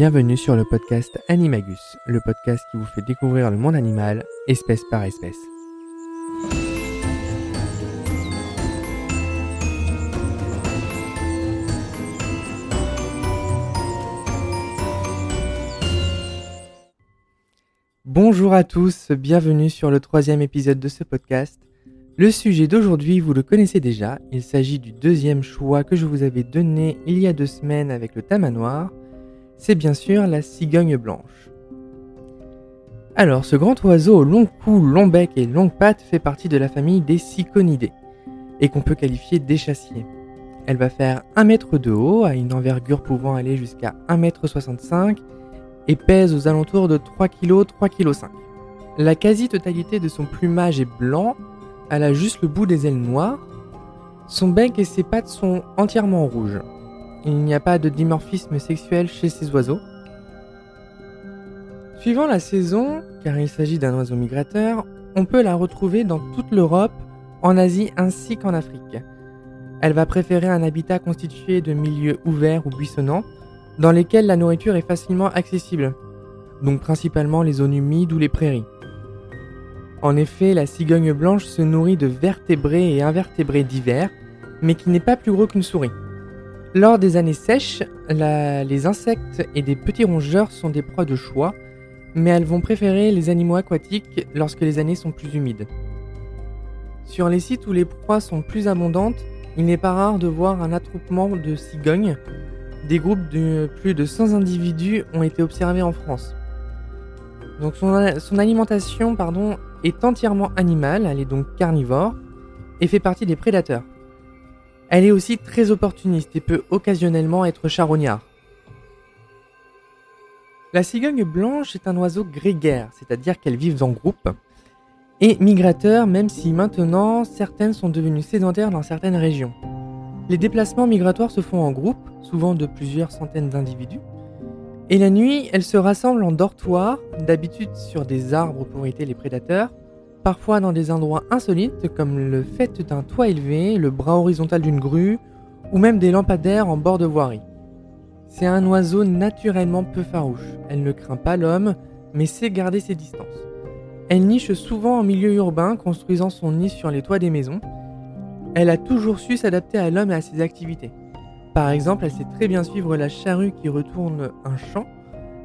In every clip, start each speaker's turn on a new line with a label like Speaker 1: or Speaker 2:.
Speaker 1: Bienvenue sur le podcast Animagus, le podcast qui vous fait découvrir le monde animal, espèce par espèce. Bonjour à tous, bienvenue sur le troisième épisode de ce podcast. Le sujet d'aujourd'hui, vous le connaissez déjà, il s'agit du deuxième choix que je vous avais donné il y a deux semaines avec le tamanoir c'est bien sûr la cigogne blanche. Alors, ce grand oiseau au long cou, long bec et longue pattes fait partie de la famille des ciconidés, et qu'on peut qualifier d'échassier. Elle va faire 1 mètre de haut, à une envergure pouvant aller jusqu'à 1 mètre 65, et pèse aux alentours de 3 kg, 3 kg 5. La quasi-totalité de son plumage est blanc, elle a juste le bout des ailes noires, son bec et ses pattes sont entièrement rouges. Il n'y a pas de dimorphisme sexuel chez ces oiseaux. Suivant la saison, car il s'agit d'un oiseau migrateur, on peut la retrouver dans toute l'Europe, en Asie ainsi qu'en Afrique. Elle va préférer un habitat constitué de milieux ouverts ou buissonnants, dans lesquels la nourriture est facilement accessible, donc principalement les zones humides ou les prairies. En effet, la cigogne blanche se nourrit de vertébrés et invertébrés divers, mais qui n'est pas plus gros qu'une souris. Lors des années sèches, les insectes et des petits rongeurs sont des proies de choix, mais elles vont préférer les animaux aquatiques lorsque les années sont plus humides. Sur les sites où les proies sont plus abondantes, il n'est pas rare de voir un attroupement de cigognes. Des groupes de plus de 100 individus ont été observés en France. Donc son, son alimentation pardon, est entièrement animale, elle est donc carnivore, et fait partie des prédateurs. Elle est aussi très opportuniste et peut occasionnellement être charognard. La cigogne blanche est un oiseau grégaire, c'est-à-dire qu'elles vivent en groupe, et migrateur même si maintenant certaines sont devenues sédentaires dans certaines régions. Les déplacements migratoires se font en groupe, souvent de plusieurs centaines d'individus, et la nuit, elles se rassemblent en dortoir, d'habitude sur des arbres pour éviter les prédateurs, parfois dans des endroits insolites comme le fait d'un toit élevé, le bras horizontal d'une grue, ou même des lampadaires en bord de voirie. C'est un oiseau naturellement peu farouche. Elle ne craint pas l'homme, mais sait garder ses distances. Elle niche souvent en milieu urbain, construisant son nid sur les toits des maisons. Elle a toujours su s'adapter à l'homme et à ses activités. Par exemple, elle sait très bien suivre la charrue qui retourne un champ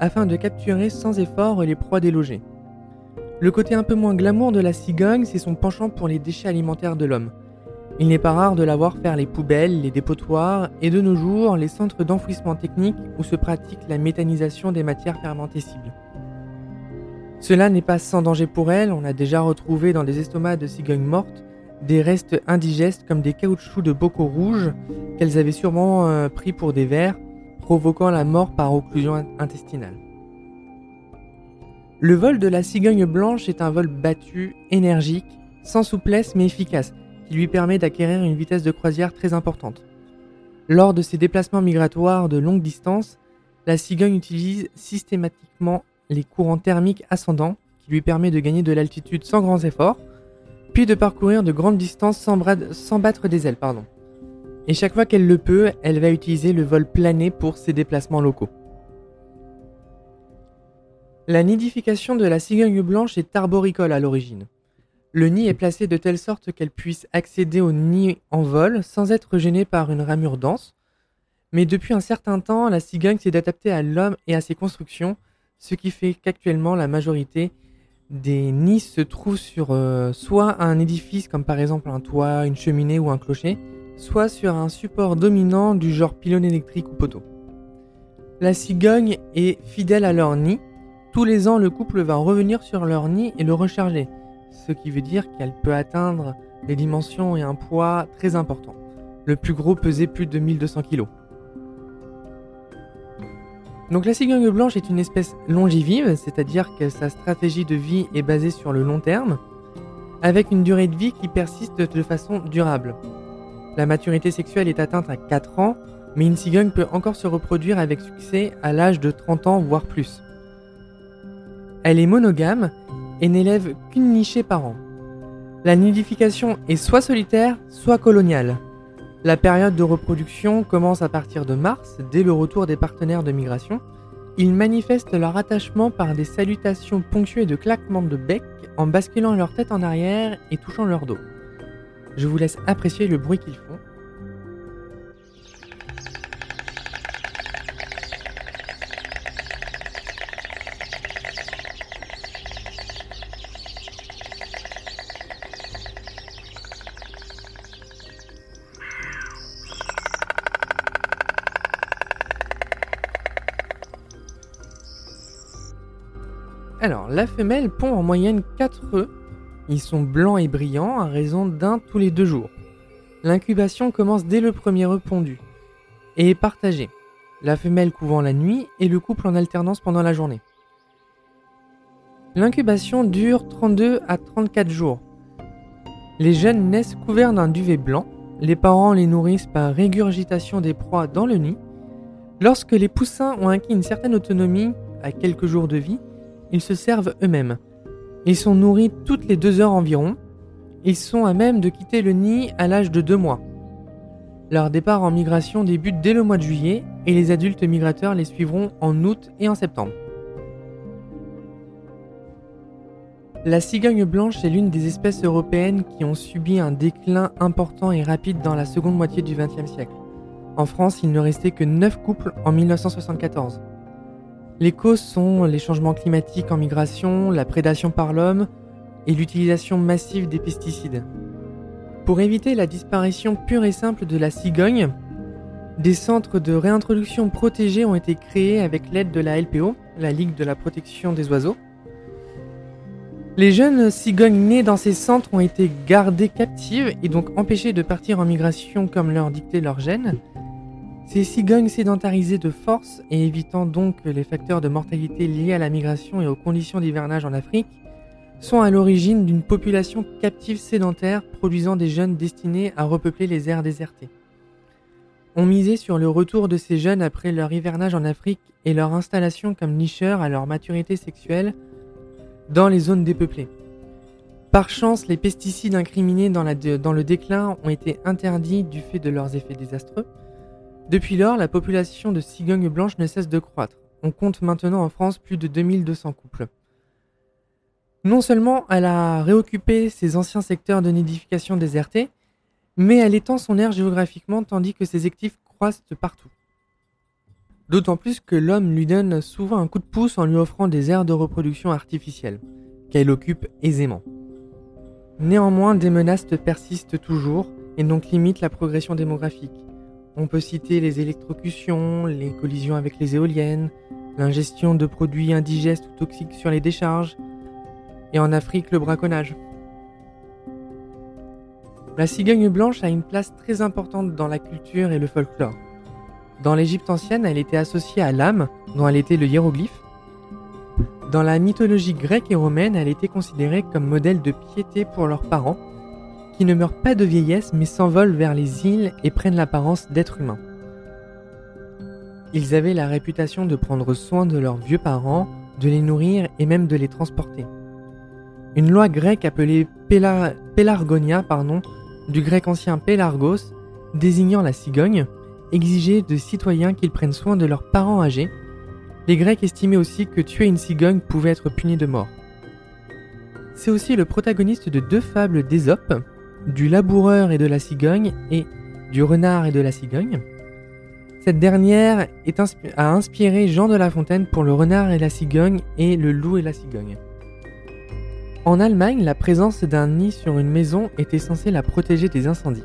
Speaker 1: afin de capturer sans effort les proies délogées. Le côté un peu moins glamour de la cigogne, c'est son penchant pour les déchets alimentaires de l'homme. Il n'est pas rare de la voir faire les poubelles, les dépotoirs et de nos jours les centres d'enfouissement technique où se pratique la méthanisation des matières fermentescibles. Cela n'est pas sans danger pour elle, on a déjà retrouvé dans des estomacs de cigognes mortes des restes indigestes comme des caoutchoucs de bocaux rouges qu'elles avaient sûrement euh, pris pour des vers, provoquant la mort par occlusion intestinale. Le vol de la cigogne blanche est un vol battu, énergique, sans souplesse mais efficace, qui lui permet d'acquérir une vitesse de croisière très importante. Lors de ses déplacements migratoires de longue distance, la cigogne utilise systématiquement les courants thermiques ascendants, qui lui permet de gagner de l'altitude sans grands efforts, puis de parcourir de grandes distances sans, battre des ailes. Et chaque fois qu'elle le peut, elle va utiliser le vol plané pour ses déplacements locaux. La nidification de la cigogne blanche est arboricole à l'origine. Le nid est placé de telle sorte qu'elle puisse accéder au nid en vol sans être gênée par une ramure dense. Mais depuis un certain temps, la cigogne s'est adaptée à l'homme et à ses constructions, ce qui fait qu'actuellement la majorité des nids se trouvent sur euh, soit un édifice comme par exemple un toit, une cheminée ou un clocher, soit sur un support dominant du genre pylône électrique ou poteau. La cigogne est fidèle à leur nid tous les ans, le couple va revenir sur leur nid et le recharger, ce qui veut dire qu'elle peut atteindre des dimensions et un poids très importants. Le plus gros pesait plus de 1200 kg. Donc la cigogne blanche est une espèce longivive, c'est-à-dire que sa stratégie de vie est basée sur le long terme, avec une durée de vie qui persiste de façon durable. La maturité sexuelle est atteinte à 4 ans, mais une cigogne peut encore se reproduire avec succès à l'âge de 30 ans voire plus. Elle est monogame et n'élève qu'une nichée par an. La nidification est soit solitaire, soit coloniale. La période de reproduction commence à partir de mars, dès le retour des partenaires de migration, Ils manifestent leur attachement par des salutations ponctuées de claquements de bec en basculant leur tête en arrière et touchant leur dos. Je vous laisse apprécier le bruit qu'ils font. Alors, la femelle pond en moyenne 4 œufs. Ils sont blancs et brillants à raison d'un tous les deux jours. L'incubation commence dès le premier œuf pondu et est partagée. La femelle couvant la nuit et le couple en alternance pendant la journée. L'incubation dure 32 à 34 jours. Les jeunes naissent couverts d'un duvet blanc. Les parents les nourrissent par régurgitation des proies dans le nid. Lorsque les poussins ont acquis une certaine autonomie à quelques jours de vie, ils se servent eux-mêmes. Ils sont nourris toutes les deux heures environ. Ils sont à même de quitter le nid à l'âge de deux mois. Leur départ en migration débute dès le mois de juillet et les adultes migrateurs les suivront en août et en septembre. La cigogne blanche est l'une des espèces européennes qui ont subi un déclin important et rapide dans la seconde moitié du XXe siècle. En France, il ne restait que 9 couples en 1974. Les causes sont les changements climatiques en migration, la prédation par l'homme et l'utilisation massive des pesticides. Pour éviter la disparition pure et simple de la cigogne, des centres de réintroduction protégés ont été créés avec l'aide de la LPO, la Ligue de la protection des oiseaux. Les jeunes cigognes nées dans ces centres ont été gardées captives et donc empêchées de partir en migration comme leur dictait leur gène, ces cigognes sédentarisées de force et évitant donc les facteurs de mortalité liés à la migration et aux conditions d'hivernage en Afrique, sont à l'origine d'une population captive sédentaire produisant des jeunes destinés à repeupler les aires désertées. On misait sur le retour de ces jeunes après leur hivernage en Afrique et leur installation comme nicheurs à leur maturité sexuelle dans les zones dépeuplées. Par chance, les pesticides incriminés dans, dans le déclin ont été interdits du fait de leurs effets désastreux, depuis lors, la population de cigognes blanches ne cesse de croître. On compte maintenant en France plus de 2200 couples. Non seulement elle a réoccupé ses anciens secteurs de nidification désertés, mais elle étend son aire géographiquement tandis que ses actifs croissent partout. D'autant plus que l'homme lui donne souvent un coup de pouce en lui offrant des aires de reproduction artificielles, qu'elle occupe aisément. Néanmoins, des menaces persistent toujours et donc limitent la progression démographique. On peut citer les électrocutions, les collisions avec les éoliennes, l'ingestion de produits indigestes ou toxiques sur les décharges, et en Afrique le braconnage. La cigogne blanche a une place très importante dans la culture et le folklore. Dans l'Égypte ancienne, elle était associée à l'âme, dont elle était le hiéroglyphe. Dans la mythologie grecque et romaine, elle était considérée comme modèle de piété pour leurs parents, ne meurent pas de vieillesse mais s'envolent vers les îles et prennent l'apparence d'êtres humains. Ils avaient la réputation de prendre soin de leurs vieux parents, de les nourrir et même de les transporter. Une loi grecque appelée Pélargonia, pardon, du grec ancien Pélargos, désignant la cigogne, exigeait de citoyens qu'ils prennent soin de leurs parents âgés. Les Grecs estimaient aussi que tuer une cigogne pouvait être puni de mort. C'est aussi le protagoniste de deux fables d'Ésope, du laboureur et de la cigogne et du renard et de la cigogne. Cette dernière a inspiré Jean de La Fontaine pour le renard et la cigogne et le loup et la cigogne. En Allemagne, la présence d'un nid sur une maison était censée la protéger des incendies.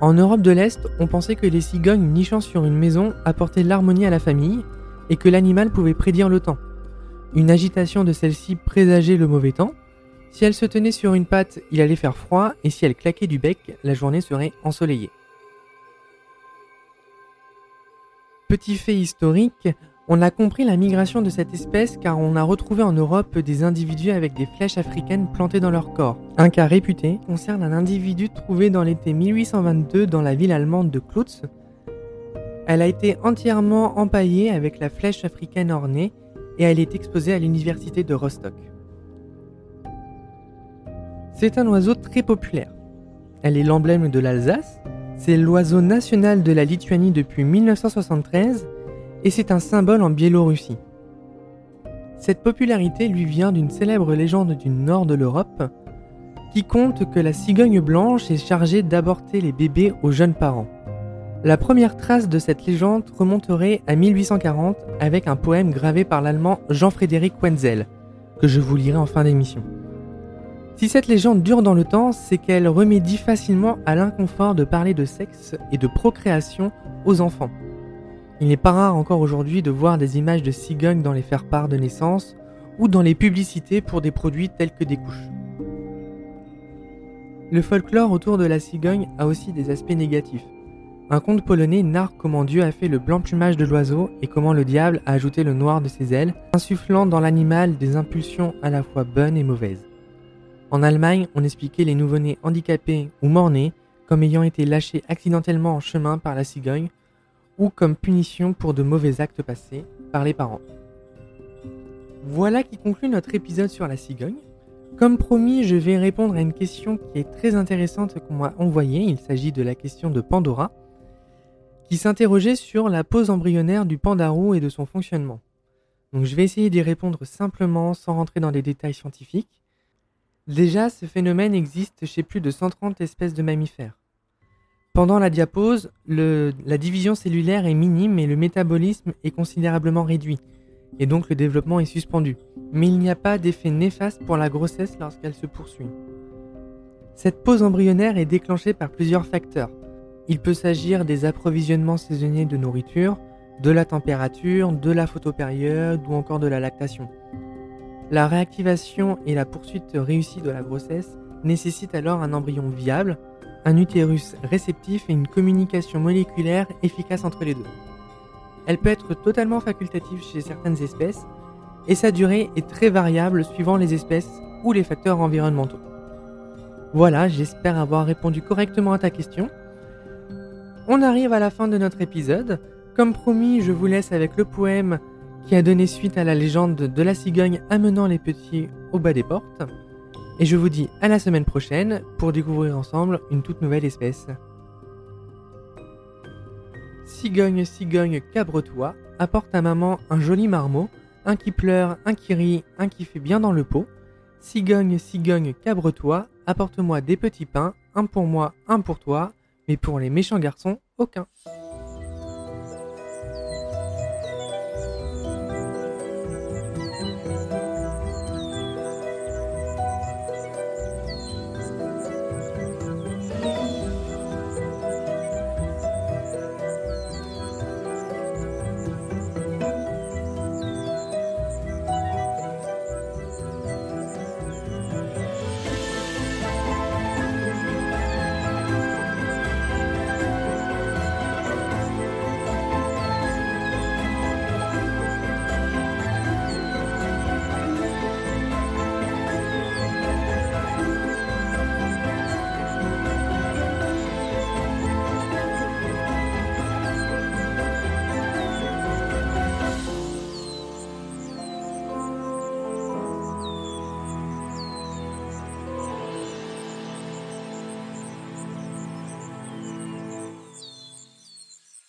Speaker 1: En Europe de l'Est, on pensait que les cigognes nichant sur une maison apportaient l'harmonie à la famille et que l'animal pouvait prédire le temps. Une agitation de celle-ci présageait le mauvais temps, si elle se tenait sur une patte, il allait faire froid, et si elle claquait du bec, la journée serait ensoleillée. Petit fait historique, on a compris la migration de cette espèce car on a retrouvé en Europe des individus avec des flèches africaines plantées dans leur corps. Un cas réputé concerne un individu trouvé dans l'été 1822 dans la ville allemande de Klutz. Elle a été entièrement empaillée avec la flèche africaine ornée et elle est exposée à l'université de Rostock. C'est un oiseau très populaire. Elle est l'emblème de l'Alsace, c'est l'oiseau national de la Lituanie depuis 1973 et c'est un symbole en Biélorussie. Cette popularité lui vient d'une célèbre légende du nord de l'Europe qui compte que la cigogne blanche est chargée d'aborter les bébés aux jeunes parents. La première trace de cette légende remonterait à 1840 avec un poème gravé par l'allemand Jean-Frédéric Wenzel, que je vous lirai en fin d'émission. Si cette légende dure dans le temps, c'est qu'elle remédie facilement à l'inconfort de parler de sexe et de procréation aux enfants. Il n'est pas rare encore aujourd'hui de voir des images de cigognes dans les faire-part de naissance ou dans les publicités pour des produits tels que des couches. Le folklore autour de la cigogne a aussi des aspects négatifs. Un conte polonais narre comment Dieu a fait le blanc plumage de l'oiseau et comment le diable a ajouté le noir de ses ailes, insufflant dans l'animal des impulsions à la fois bonnes et mauvaises. En Allemagne, on expliquait les nouveau-nés handicapés ou morts-nés comme ayant été lâchés accidentellement en chemin par la cigogne ou comme punition pour de mauvais actes passés par les parents. Voilà qui conclut notre épisode sur la cigogne. Comme promis, je vais répondre à une question qui est très intéressante qu'on m'a envoyée. Il s'agit de la question de Pandora, qui s'interrogeait sur la pose embryonnaire du pandarou et de son fonctionnement. Donc je vais essayer d'y répondre simplement sans rentrer dans des détails scientifiques. Déjà, ce phénomène existe chez plus de 130 espèces de mammifères. Pendant la diapose, la division cellulaire est minime et le métabolisme est considérablement réduit, et donc le développement est suspendu. Mais il n'y a pas d'effet néfaste pour la grossesse lorsqu'elle se poursuit. Cette pause embryonnaire est déclenchée par plusieurs facteurs. Il peut s'agir des approvisionnements saisonniers de nourriture, de la température, de la photopériode ou encore de la lactation. La réactivation et la poursuite réussie de la grossesse nécessitent alors un embryon viable, un utérus réceptif et une communication moléculaire efficace entre les deux. Elle peut être totalement facultative chez certaines espèces et sa durée est très variable suivant les espèces ou les facteurs environnementaux. Voilà, j'espère avoir répondu correctement à ta question. On arrive à la fin de notre épisode. Comme promis, je vous laisse avec le poème qui a donné suite à la légende de la cigogne amenant les petits au bas des portes. Et je vous dis à la semaine prochaine pour découvrir ensemble une toute nouvelle espèce. Cigogne, cigogne, cabre-toi, apporte à maman un joli marmot, un qui pleure, un qui rit, un qui fait bien dans le pot. Cigogne, cigogne, cabre-toi, apporte-moi des petits pains, un pour moi, un pour toi, mais pour les méchants garçons, aucun.